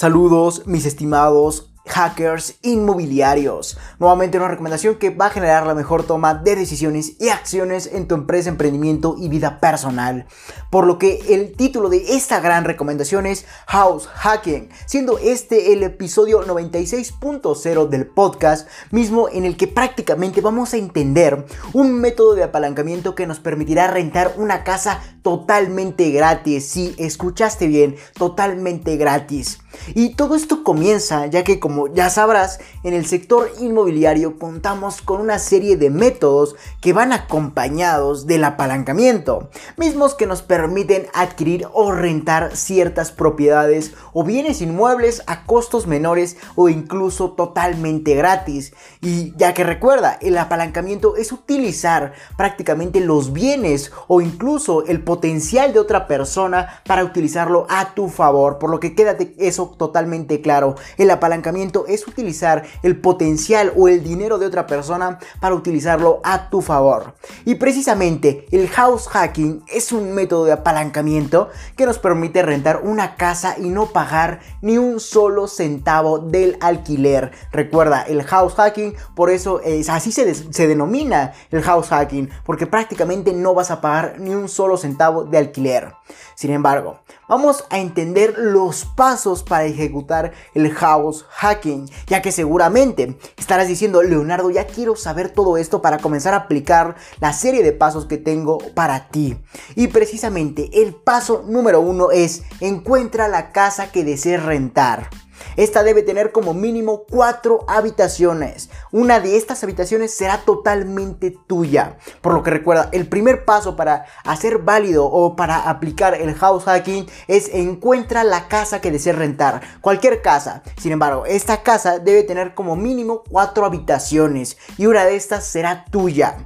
Saludos, mis estimados hackers inmobiliarios. Nuevamente una recomendación que va a generar la mejor toma de decisiones y acciones en tu empresa, emprendimiento y vida personal. Por lo que el título de esta gran recomendación es House Hacking, siendo este el episodio 96.0 del podcast, mismo en el que prácticamente vamos a entender un método de apalancamiento que nos permitirá rentar una casa totalmente gratis. Si escuchaste bien, totalmente gratis. Y todo esto comienza ya que como ya sabrás, en el sector inmobiliario contamos con una serie de métodos que van acompañados del apalancamiento, mismos que nos permiten adquirir o rentar ciertas propiedades o bienes inmuebles a costos menores o incluso totalmente gratis. Y ya que recuerda, el apalancamiento es utilizar prácticamente los bienes o incluso el potencial de otra persona para utilizarlo a tu favor, por lo que quédate eso totalmente claro. El apalancamiento es utilizar el potencial o el dinero de otra persona para utilizarlo a tu favor. Y precisamente el house hacking es un método de apalancamiento que nos permite rentar una casa y no pagar ni un solo centavo del alquiler. Recuerda, el house hacking, por eso es así se, se denomina el house hacking, porque prácticamente no vas a pagar ni un solo centavo de alquiler. Sin embargo, vamos a entender los pasos para ejecutar el house hacking, ya que seguramente estarás diciendo, Leonardo, ya quiero saber todo esto para comenzar a aplicar la serie de pasos que tengo para ti. Y precisamente el paso número uno es encuentra la casa que desees rentar. Esta debe tener como mínimo cuatro habitaciones. Una de estas habitaciones será totalmente tuya. Por lo que recuerda, el primer paso para hacer válido o para aplicar el house hacking es encuentra la casa que desees rentar. Cualquier casa. Sin embargo, esta casa debe tener como mínimo cuatro habitaciones y una de estas será tuya.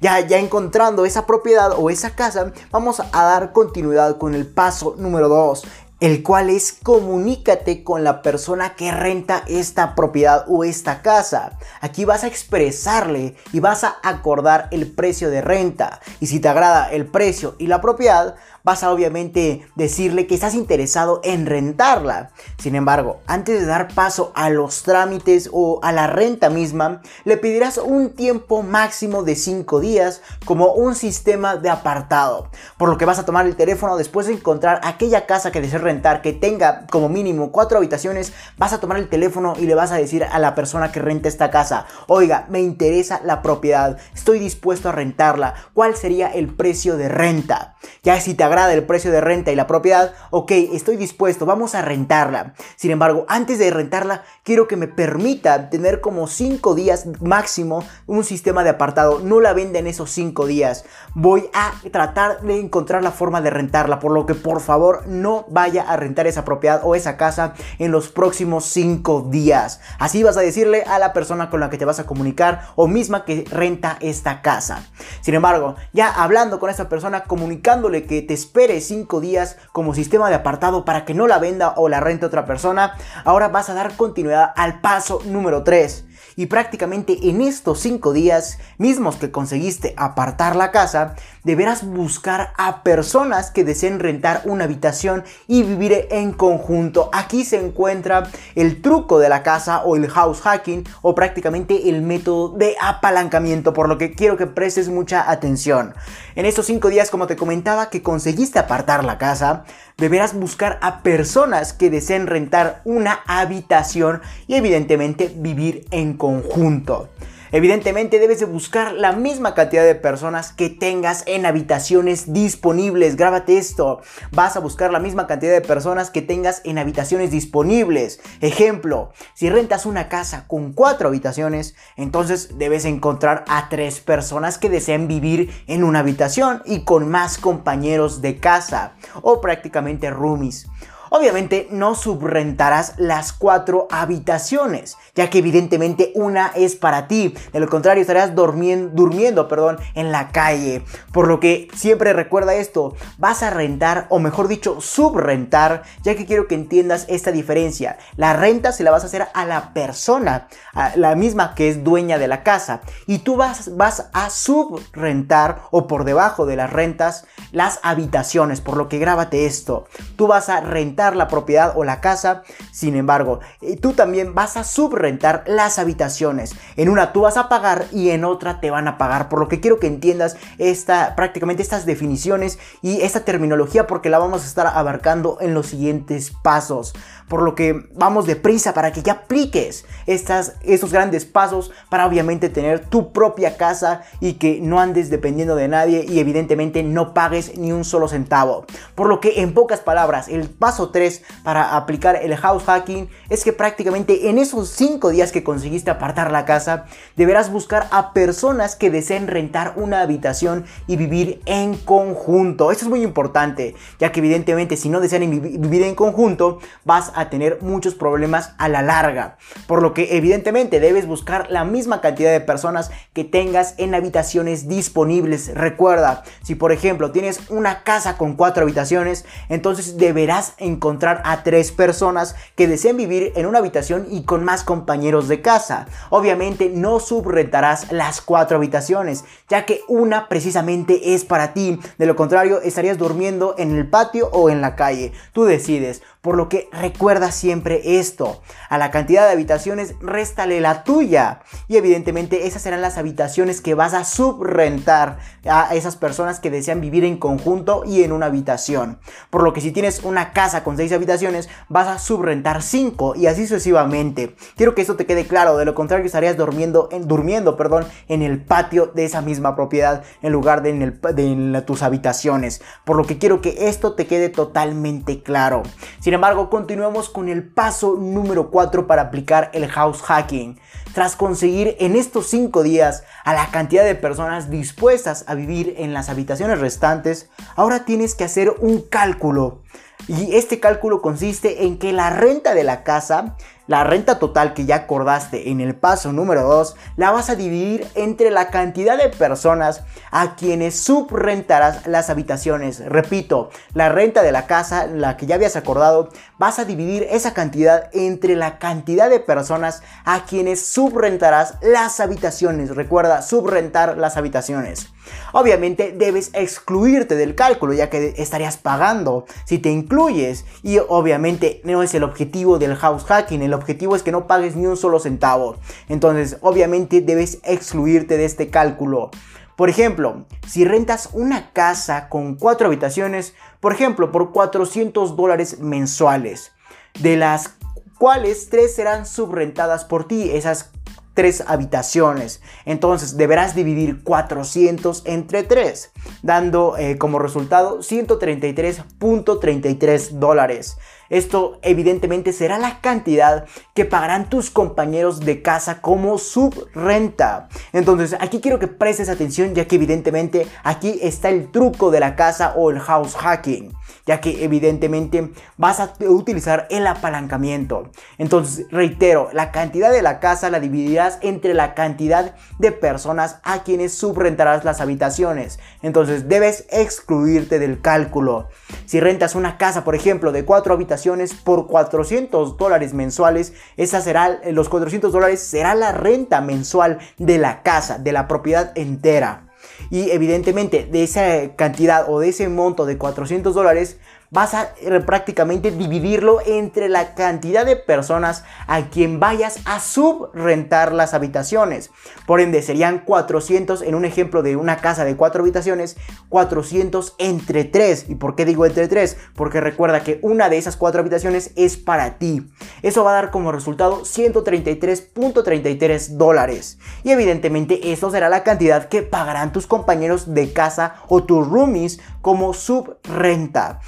Ya, ya encontrando esa propiedad o esa casa, vamos a dar continuidad con el paso número 2, el cual es comunícate con la persona que renta esta propiedad o esta casa. Aquí vas a expresarle y vas a acordar el precio de renta. Y si te agrada el precio y la propiedad, vas a obviamente decirle que estás interesado en rentarla. Sin embargo, antes de dar paso a los trámites o a la renta misma, le pedirás un tiempo máximo de 5 días como un sistema de apartado. Por lo que vas a tomar el teléfono después de encontrar aquella casa que desees rentar que tenga como mínimo 4 habitaciones, vas a tomar el teléfono y le vas a decir a la persona que renta esta casa, oiga, me interesa la propiedad, estoy dispuesto a rentarla, ¿cuál sería el precio de renta? Ya si te agrada el precio de renta y la propiedad, ok, estoy dispuesto, vamos a rentarla. Sin embargo, antes de rentarla, quiero que me permita tener como 5 días máximo un sistema de apartado. No la venda en esos 5 días. Voy a tratar de encontrar la forma de rentarla, por lo que por favor no vaya a rentar esa propiedad o esa casa en los próximos 5 días. Así vas a decirle a la persona con la que te vas a comunicar o misma que renta esta casa. Sin embargo, ya hablando con esa persona, comunicándole que te espere 5 días como sistema de apartado para que no la venda o la rente otra persona, ahora vas a dar continuidad al paso número 3 y prácticamente en estos 5 días mismos que conseguiste apartar la casa, deberás buscar a personas que deseen rentar una habitación y vivir en conjunto. Aquí se encuentra el truco de la casa o el house hacking o prácticamente el método de apalancamiento, por lo que quiero que prestes mucha atención. En estos 5 días, como te comentaba, que conseguiste apartar la casa, deberás buscar a personas que deseen rentar una habitación y evidentemente vivir en conjunto. Evidentemente debes de buscar la misma cantidad de personas que tengas en habitaciones disponibles. Grábate esto. Vas a buscar la misma cantidad de personas que tengas en habitaciones disponibles. Ejemplo, si rentas una casa con cuatro habitaciones, entonces debes encontrar a tres personas que deseen vivir en una habitación y con más compañeros de casa o prácticamente roomies. Obviamente no subrentarás las cuatro habitaciones, ya que evidentemente una es para ti. De lo contrario, estarás durmiendo, perdón, en la calle. Por lo que siempre recuerda esto, vas a rentar, o mejor dicho, subrentar, ya que quiero que entiendas esta diferencia. La renta se la vas a hacer a la persona, a la misma que es dueña de la casa. Y tú vas, vas a subrentar o por debajo de las rentas las habitaciones. Por lo que grábate esto. Tú vas a rentar la propiedad o la casa. Sin embargo, eh, tú también vas a subrentar las habitaciones. En una tú vas a pagar y en otra te van a pagar. Por lo que quiero que entiendas esta, prácticamente estas definiciones y esta terminología porque la vamos a estar abarcando en los siguientes pasos. Por lo que vamos deprisa para que ya apliques estas, estos grandes pasos para obviamente tener tu propia casa y que no andes dependiendo de nadie y evidentemente no pagues ni un solo centavo. Por lo que en pocas palabras, el paso 3 para aplicar el house hacking es que prácticamente en esos 5 días que conseguiste apartar la casa, deberás buscar a personas que deseen rentar una habitación y vivir en conjunto. Esto es muy importante, ya que evidentemente si no desean vivir en conjunto, vas a tener muchos problemas a la larga. Por lo que evidentemente debes buscar la misma cantidad de personas que tengas en habitaciones disponibles. Recuerda, si por ejemplo tienes una casa con cuatro habitaciones, entonces deberás encontrar a tres personas que deseen vivir en una habitación y con más compañeros de casa. Obviamente no subrentarás las cuatro habitaciones, ya que una precisamente es para ti. De lo contrario, estarías durmiendo en el patio o en la calle. Tú decides. Por lo que recuerda siempre esto. A la cantidad de habitaciones, réstale la tuya. Y evidentemente esas serán las habitaciones que vas a subrentar a esas personas que desean vivir en conjunto y en una habitación. Por lo que si tienes una casa con 6 habitaciones, vas a subrentar 5 y así sucesivamente. Quiero que esto te quede claro. De lo contrario, estarías durmiendo en, durmiendo, perdón, en el patio de esa misma propiedad en lugar de en, el, de tus habitaciones. Por lo que quiero que esto te quede totalmente claro. Sin embargo, continuemos con el paso número 4 para aplicar el house hacking. Tras conseguir en estos 5 días a la cantidad de personas dispuestas a vivir en las habitaciones restantes, ahora tienes que hacer un cálculo. Y este cálculo consiste en que la renta de la casa la renta total que ya acordaste en el paso número 2 la vas a dividir entre la cantidad de personas a quienes subrentarás las habitaciones. Repito, la renta de la casa, la que ya habías acordado, vas a dividir esa cantidad entre la cantidad de personas a quienes subrentarás las habitaciones. Recuerda, subrentar las habitaciones. Obviamente debes excluirte del cálculo ya que estarías pagando si te incluyes y obviamente no es el objetivo del house hacking, objetivo es que no pagues ni un solo centavo. Entonces obviamente debes excluirte de este cálculo. Por ejemplo, si rentas una casa con cuatro habitaciones, por ejemplo, por 400 dólares mensuales, de las cuales tres serán subrentadas por ti, esas tres habitaciones. Entonces deberás dividir 400 entre 3, dando eh, como resultado 133.33 dólares. Esto evidentemente será la cantidad que pagarán tus compañeros de casa como subrenta. Entonces aquí quiero que prestes atención ya que evidentemente aquí está el truco de la casa o el house hacking. Ya que evidentemente vas a utilizar el apalancamiento. Entonces reitero, la cantidad de la casa la dividirás entre la cantidad de personas a quienes subrentarás las habitaciones. Entonces debes excluirte del cálculo. Si rentas una casa por ejemplo de 4 habitaciones, por 400 dólares mensuales. Esa será, eh, los 400 dólares será la renta mensual de la casa, de la propiedad entera. Y evidentemente de esa cantidad o de ese monto de 400 dólares vas a eh, prácticamente dividirlo entre la cantidad de personas a quien vayas a subrentar las habitaciones. Por ende, serían 400 en un ejemplo de una casa de 4 habitaciones, 400 entre 3. ¿Y por qué digo entre 3? Porque recuerda que una de esas 4 habitaciones es para ti. Eso va a dar como resultado 133.33 dólares. Y evidentemente esto será la cantidad que pagarán tus compañeros de casa o tus roomies como subrenta.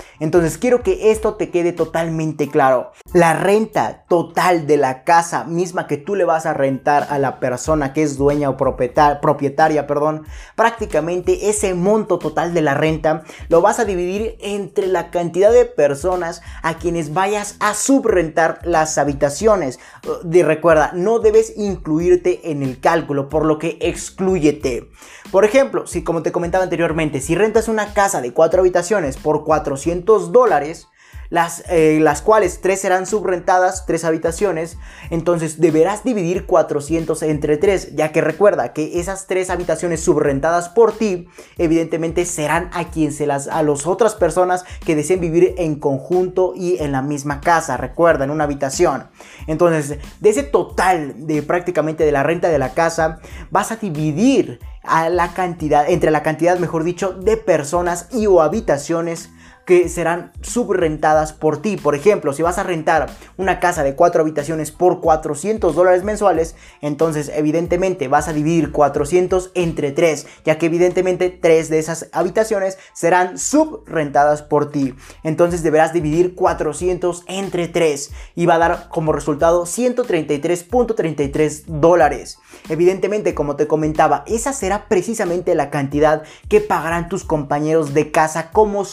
Quiero que esto te quede totalmente claro. La renta total de la casa misma que tú le vas a rentar a la persona que es dueña o propietaria, propietaria perdón, prácticamente ese monto total de la renta lo vas a dividir entre la cantidad de personas a quienes vayas a subrentar las habitaciones. De recuerda, no debes incluirte en el cálculo, por lo que excluyete. Por ejemplo, si como te comentaba anteriormente, si rentas una casa de 4 habitaciones por 400 dólares, las, eh, las cuales tres serán subrentadas, tres habitaciones, entonces deberás dividir 400 entre tres, ya que recuerda que esas tres habitaciones subrentadas por ti, evidentemente serán a quien se las, a las otras personas que deseen vivir en conjunto y en la misma casa, recuerda, en una habitación. Entonces, de ese total de prácticamente de la renta de la casa, vas a dividir a la cantidad, entre la cantidad, mejor dicho, de personas y o habitaciones que serán subrentadas por ti. Por ejemplo, si vas a rentar una casa de cuatro habitaciones por 400 dólares mensuales, entonces evidentemente vas a dividir 400 entre 3, ya que evidentemente 3 de esas habitaciones serán subrentadas por ti. Entonces deberás dividir 400 entre 3 y va a dar como resultado 133.33 dólares. Evidentemente, como te comentaba, esa será precisamente la cantidad que pagarán tus compañeros de casa como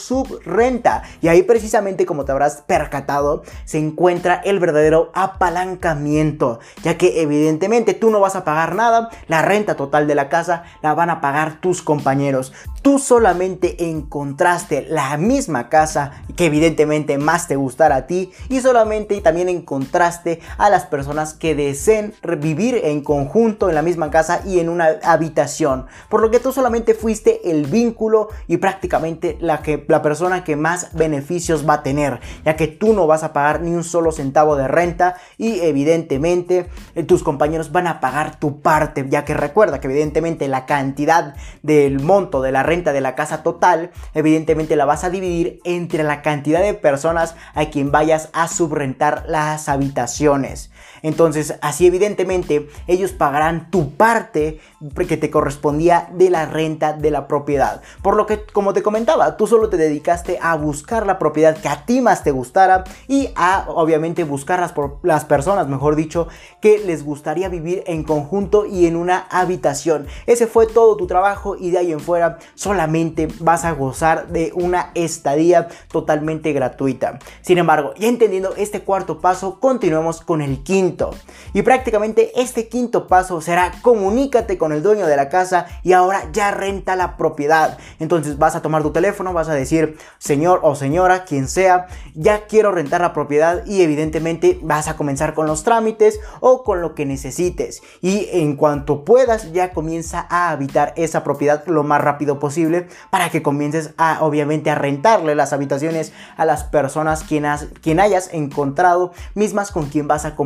Y ahí precisamente, como te habrás percatado, se encuentra el verdadero apalancamiento, ya que evidentemente tú no vas a pagar nada, la renta total de la casa la van a pagar tus compañeros. Tú solamente encontraste la misma casa que evidentemente más te gustará a ti y solamente también encontraste a las personas que deseen vivir en conjunto en la misma casa y en una habitación. Por lo que tú solamente fuiste el vínculo y prácticamente la, que, la persona que más beneficios va a tener, ya que tú no vas a pagar ni un solo centavo de renta y evidentemente eh, tus compañeros van a pagar tu parte, ya que recuerda que evidentemente la cantidad del monto de la renta de la casa total, evidentemente la vas a dividir entre la cantidad de personas a quien vayas a subrentar las habitaciones. Entonces, así evidentemente ellos pagarán tu parte que te correspondía de la renta de la propiedad. Por lo que, como te comentaba, tú solo te dedicaste a buscar la propiedad que a ti más te gustara y a, obviamente, buscar las, las personas, mejor dicho, que les gustaría vivir en conjunto y en una habitación. Ese fue todo tu trabajo y de ahí en fuera solamente vas a gozar de una estadía totalmente gratuita. Sin embargo, ya entendiendo este cuarto paso, continuemos con el quinto y prácticamente este quinto paso será comunícate con el dueño de la casa y ahora ya renta la propiedad. Entonces vas a tomar tu teléfono, vas a decir, señor o señora, quien sea, ya quiero rentar la propiedad y evidentemente vas a comenzar con los trámites o con lo que necesites. Y en cuanto puedas, ya comienza a habitar esa propiedad lo más rápido posible para que comiences a, obviamente, a rentarle las habitaciones a las personas quien, quien hayas encontrado, mismas con quien vas a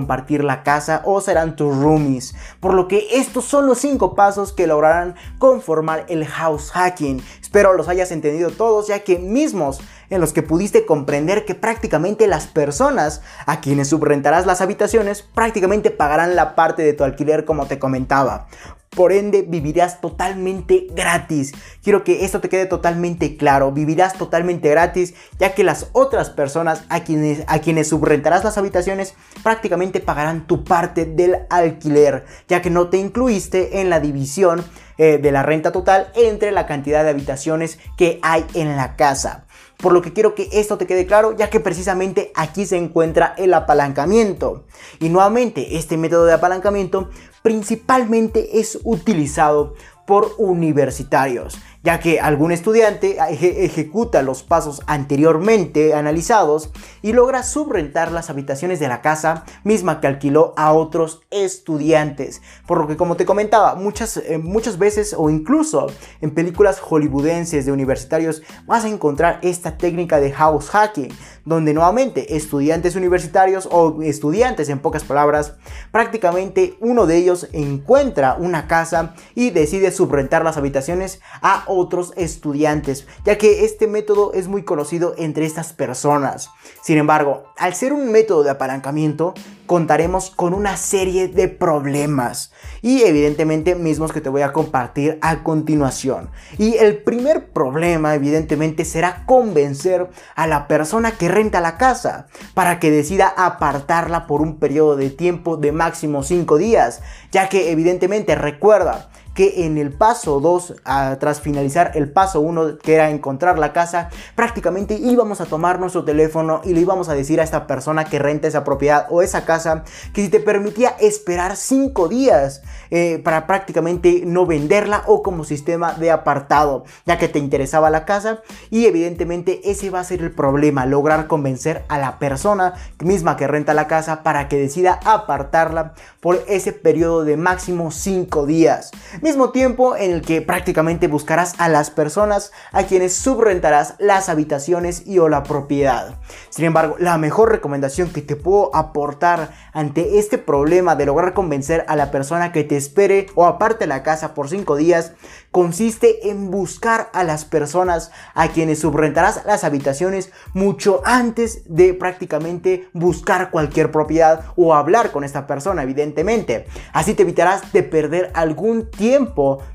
la casa o serán tus roomies. Por lo que estos son los 5 pasos que lograrán conformar el house hacking. Espero los hayas entendido todos ya que mismos en los que pudiste comprender que prácticamente las personas a quienes subrentarás las habitaciones prácticamente pagarán la parte de tu alquiler como te comentaba. Por ende, vivirás totalmente gratis. Quiero que esto te quede totalmente claro. Vivirás totalmente gratis, ya que las otras personas a quienes, a quienes subrentarás las habitaciones prácticamente pagarán tu parte del alquiler, ya que no te incluiste en la división eh, de la renta total entre la cantidad de habitaciones que hay en la casa. Por lo que quiero que esto te quede claro, ya que precisamente aquí se encuentra el apalancamiento. Y nuevamente, este método de apalancamiento principalmente es utilizado por universitarios ya que algún estudiante ejecuta los pasos anteriormente analizados y logra subrentar las habitaciones de la casa misma que alquiló a otros estudiantes. Por lo que como te comentaba, muchas, eh, muchas veces o incluso en películas hollywoodenses de universitarios vas a encontrar esta técnica de house hacking, donde nuevamente estudiantes universitarios o estudiantes en pocas palabras, prácticamente uno de ellos encuentra una casa y decide subrentar las habitaciones a otros estudiantes, ya que este método es muy conocido entre estas personas. Sin embargo, al ser un método de apalancamiento, contaremos con una serie de problemas y evidentemente mismos que te voy a compartir a continuación. Y el primer problema evidentemente será convencer a la persona que renta la casa para que decida apartarla por un periodo de tiempo de máximo 5 días, ya que evidentemente recuerda que en el paso 2, tras finalizar el paso 1, que era encontrar la casa, prácticamente íbamos a tomar nuestro teléfono y le íbamos a decir a esta persona que renta esa propiedad o esa casa que si te permitía esperar 5 días eh, para prácticamente no venderla o como sistema de apartado, ya que te interesaba la casa y evidentemente ese va a ser el problema, lograr convencer a la persona misma que renta la casa para que decida apartarla por ese periodo de máximo 5 días. Mismo tiempo en el que prácticamente buscarás a las personas a quienes subrentarás las habitaciones y o la propiedad. Sin embargo, la mejor recomendación que te puedo aportar ante este problema de lograr convencer a la persona que te espere o aparte la casa por 5 días consiste en buscar a las personas a quienes subrentarás las habitaciones mucho antes de prácticamente buscar cualquier propiedad o hablar con esta persona, evidentemente. Así te evitarás de perder algún tiempo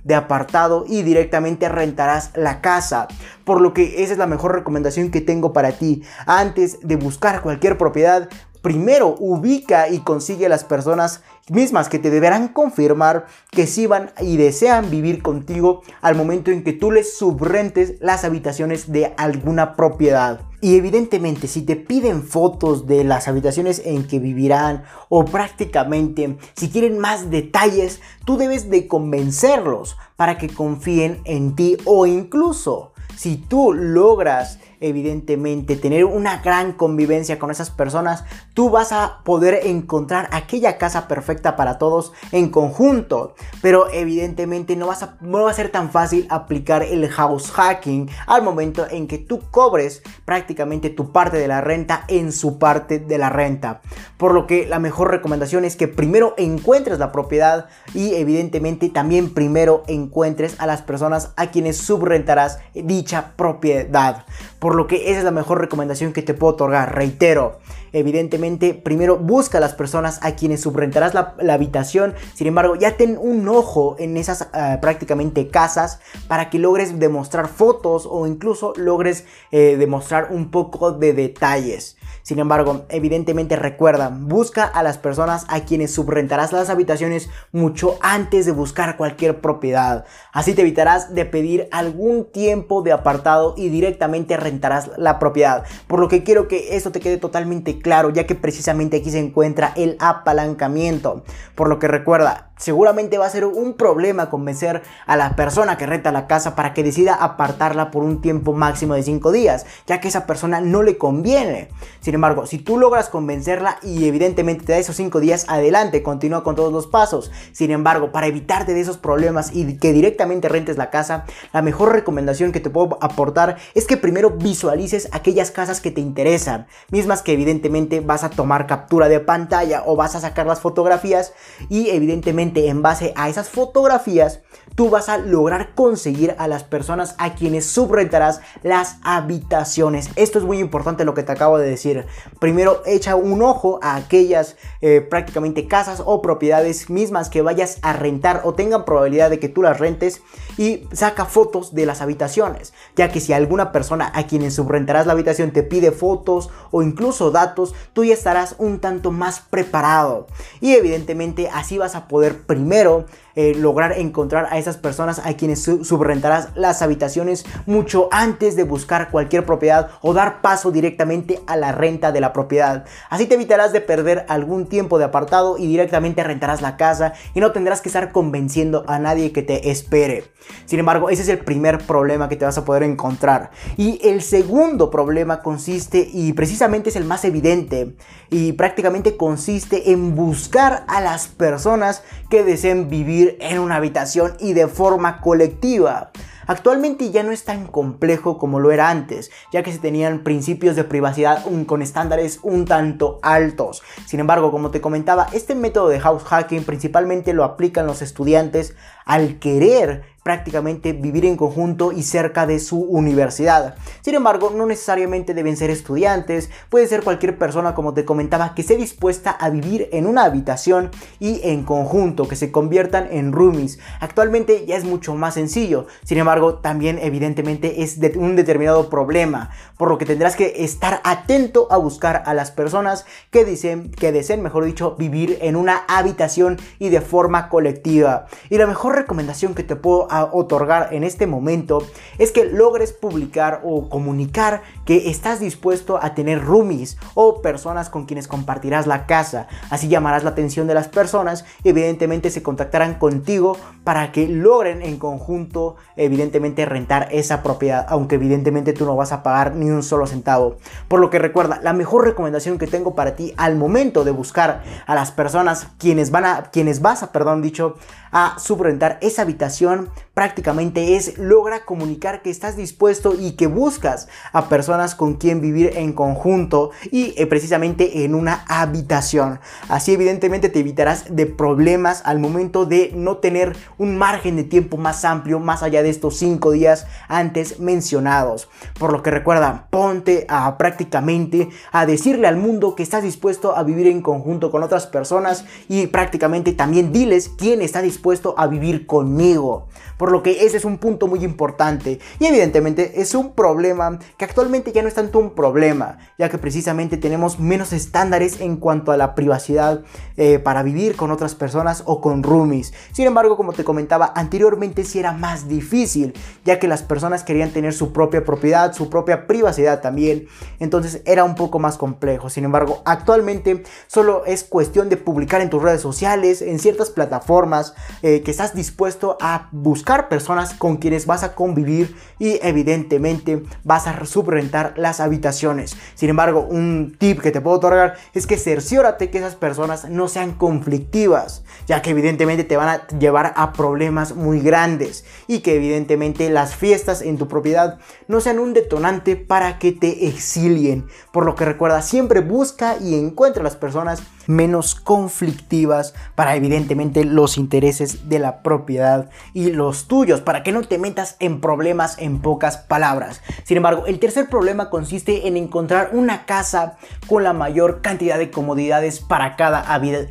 de apartado y directamente rentarás la casa. Por lo que esa es la mejor recomendación que tengo para ti. Antes de buscar cualquier propiedad, primero ubica y consigue a las personas mismas que te deberán confirmar que sí van y desean vivir contigo al momento en que tú les subrentes las habitaciones de alguna propiedad. Y evidentemente si te piden fotos de las habitaciones en que vivirán o prácticamente si quieren más detalles, tú debes de convencerlos para que confíen en ti o incluso si tú logras evidentemente tener una gran convivencia con esas personas, tú vas a poder encontrar aquella casa perfecta para todos en conjunto. Pero evidentemente no, vas a, no va a ser tan fácil aplicar el house hacking al momento en que tú cobres prácticamente tu parte de la renta en su parte de la renta. Por lo que la mejor recomendación es que primero encuentres la propiedad y evidentemente también primero encuentres a las personas a quienes subrentarás dicha propiedad. Por lo que esa es la mejor recomendación que te puedo otorgar. Reitero, evidentemente, primero busca a las personas a quienes subrentarás la, habitación. Sin embargo, ya ten un ojo en esas ah, prácticamente casas para que logres demostrar fotos o incluso logres eh, demostrar un poco de detalles. Sin embargo, evidentemente recuerda, busca a las personas a quienes subrentarás las habitaciones mucho antes de buscar cualquier propiedad. Así te evitarás de pedir algún tiempo de apartado y directamente rentarás la propiedad. Por lo que quiero que esto te quede totalmente claro, ya que precisamente aquí se encuentra el apalancamiento. Por lo que recuerda, seguramente va a ser un problema convencer a la persona que renta la casa para que decida apartarla por un tiempo máximo de 5 días, ya que esa persona no le conviene. Sin embargo, si tú logras convencerla y evidentemente te da esos 5 días, adelante, continúa con todos los pasos. Sin embargo, para evitarte de esos problemas y que directamente rentes la casa, la mejor recomendación que te puedo aportar es que primero visualices aquellas casas que te interesan, mismas que evidentemente vas a tomar captura de pantalla o vas a sacar las fotografías y evidentemente en base a esas fotografías, tú vas a lograr conseguir a las personas a quienes subrentarás las habitaciones. Esto es muy importante lo que te acabo de decir. Primero, echa un ojo a aquellas eh, prácticamente casas o propiedades mismas que vayas a rentar o tengan probabilidad de que tú las rentes y saca fotos de las habitaciones, ya que si alguna persona a quienes subrentarás la habitación te pide fotos o incluso datos, tú ya estarás un tanto más preparado. Y evidentemente así vas a poder primero eh, lograr encontrar a esas personas a quienes subrentarás las habitaciones mucho antes de buscar cualquier propiedad o dar paso directamente a la renta de la propiedad. Así te evitarás de perder algún tiempo de apartado y directamente rentarás la casa y no tendrás que estar convenciendo a nadie que te espere. Sin embargo, ese es el primer problema que te vas a poder encontrar. Y el segundo problema consiste, y precisamente es el más evidente, y prácticamente consiste en buscar a las personas que deseen vivir en una habitación y de forma colectiva. Actualmente ya no es tan complejo como lo era antes, ya que se tenían principios de privacidad con estándares un tanto altos. Sin embargo, como te comentaba, este método de house hacking principalmente lo aplican los estudiantes al querer prácticamente vivir en conjunto y cerca de su universidad. Sin embargo, no necesariamente deben ser estudiantes, puede ser cualquier persona, como te comentaba, que esté dispuesta a vivir en una habitación y en conjunto, que se conviertan en roomies. Actualmente ya es mucho más sencillo, sin embargo, también evidentemente es de un determinado problema, por lo que tendrás que estar atento a buscar a las personas que, dicen, que deseen, mejor dicho, vivir en una habitación y de forma colectiva. Y la mejor recomendación que te puedo otorgar en este momento es que logres publicar o comunicar que estás dispuesto a tener roomies o personas con quienes compartirás la casa. Así llamarás la atención de las personas evidentemente se contactarán contigo para que logren en conjunto evidentemente rentar esa propiedad, aunque evidentemente tú no vas a pagar ni un solo centavo. Por lo que recuerda, la mejor recomendación que tengo para ti al momento de buscar a las personas quienes van a quienes vas a, perdón, dicho, a subrentar esa habitación prácticamente es logra comunicar que estás dispuesto y que buscas a personas con quien vivir en conjunto y eh, precisamente en una habitación. Así evidentemente te evitarás de problemas al momento de no tener un margen de tiempo más amplio más allá de estos cinco días antes mencionados. Por lo que recuerda, ponte a prácticamente a decirle al mundo que estás dispuesto a vivir en conjunto con otras personas y prácticamente también diles quién está dispuesto a vivir conmigo. Por lo que ese es un punto muy importante. Y evidentemente es un problema que actualmente ya no es tanto un problema, ya que precisamente tenemos menos estándares en cuanto a la privacidad eh, para vivir con otras personas o con roomies. Sin embargo, como te comentaba anteriormente, sí era más difícil, ya que las personas querían tener su propia propiedad, su propia privacidad también. Entonces era un poco más complejo. Sin embargo, actualmente solo es cuestión de publicar en tus redes sociales, en ciertas plataformas, eh, que estás dispuesto a buscar personas con quienes vas a convivir y evidentemente vas a subrentar las habitaciones. Sin embargo, un tip que te puedo otorgar es que cerciórate que esas personas no sean conflictivas, ya que evidentemente te van a llevar a problemas muy grandes y que evidentemente las fiestas en tu propiedad no sean un detonante para que te exilien. Por lo que recuerda, siempre busca y encuentra las personas menos conflictivas para evidentemente los intereses de la propiedad y los tuyos, para que no te metas en problemas en pocas palabras. Sin embargo, el tercer problema consiste en encontrar una casa con la mayor cantidad de comodidades para cada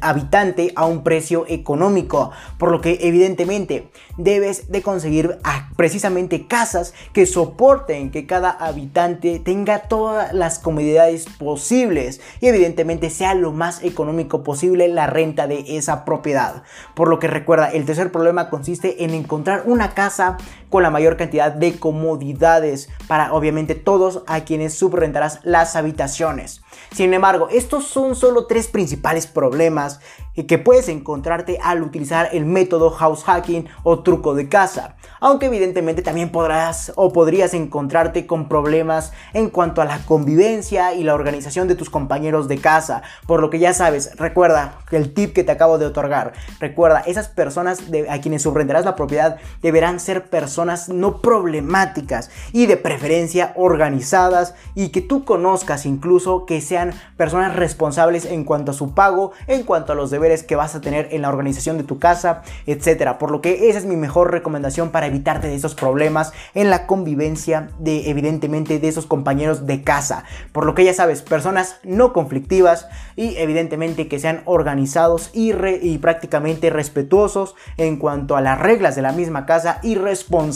habitante a un precio económico, por lo que evidentemente debes de conseguir precisamente casas que soporten que cada habitante tenga todas las comodidades posibles y evidentemente sea lo más económico posible la renta de esa propiedad. Por lo que recuerda, el tercer problema consiste en encontrar una casa con la mayor cantidad de comodidades para obviamente todos a quienes subrentarás las habitaciones. Sin embargo, estos son solo tres principales problemas que puedes encontrarte al utilizar el método house hacking o truco de casa. Aunque evidentemente también podrás o podrías encontrarte con problemas en cuanto a la convivencia y la organización de tus compañeros de casa. Por lo que ya sabes, recuerda el tip que te acabo de otorgar. Recuerda, esas personas a quienes subrenderás la propiedad deberán ser personas no problemáticas y de preferencia organizadas y que tú conozcas incluso que sean personas responsables en cuanto a su pago, en cuanto a los deberes que vas a tener en la organización de tu casa, etcétera. Por lo que esa es mi mejor recomendación para evitarte de esos problemas en la convivencia de evidentemente de esos compañeros de casa. Por lo que ya sabes, personas no conflictivas y evidentemente que sean organizados y, y prácticamente respetuosos en cuanto a las reglas de la misma casa y responsables.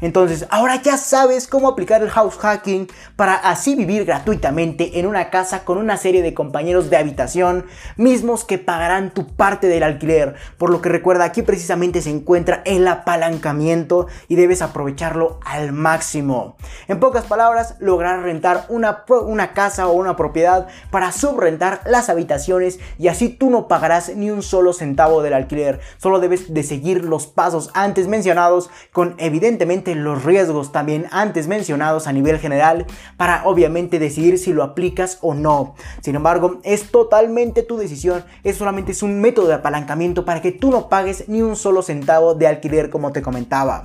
Entonces, ahora ya sabes cómo aplicar el house hacking para así vivir gratuitamente en una casa con una serie de compañeros de habitación mismos que pagarán tu parte del alquiler. Por lo que recuerda, aquí precisamente se encuentra el apalancamiento y debes aprovecharlo al máximo. En pocas palabras, lograr rentar una, una casa o una propiedad para subrentar las habitaciones y así tú no pagarás ni un solo centavo del alquiler. Solo debes de seguir los pasos antes mencionados con evidentemente los riesgos también antes mencionados a nivel general para obviamente decidir si lo aplicas o no. Sin embargo, es totalmente tu decisión. Eso solamente es un método de apalancamiento para que tú no pagues ni un solo centavo de alquiler como te comentaba.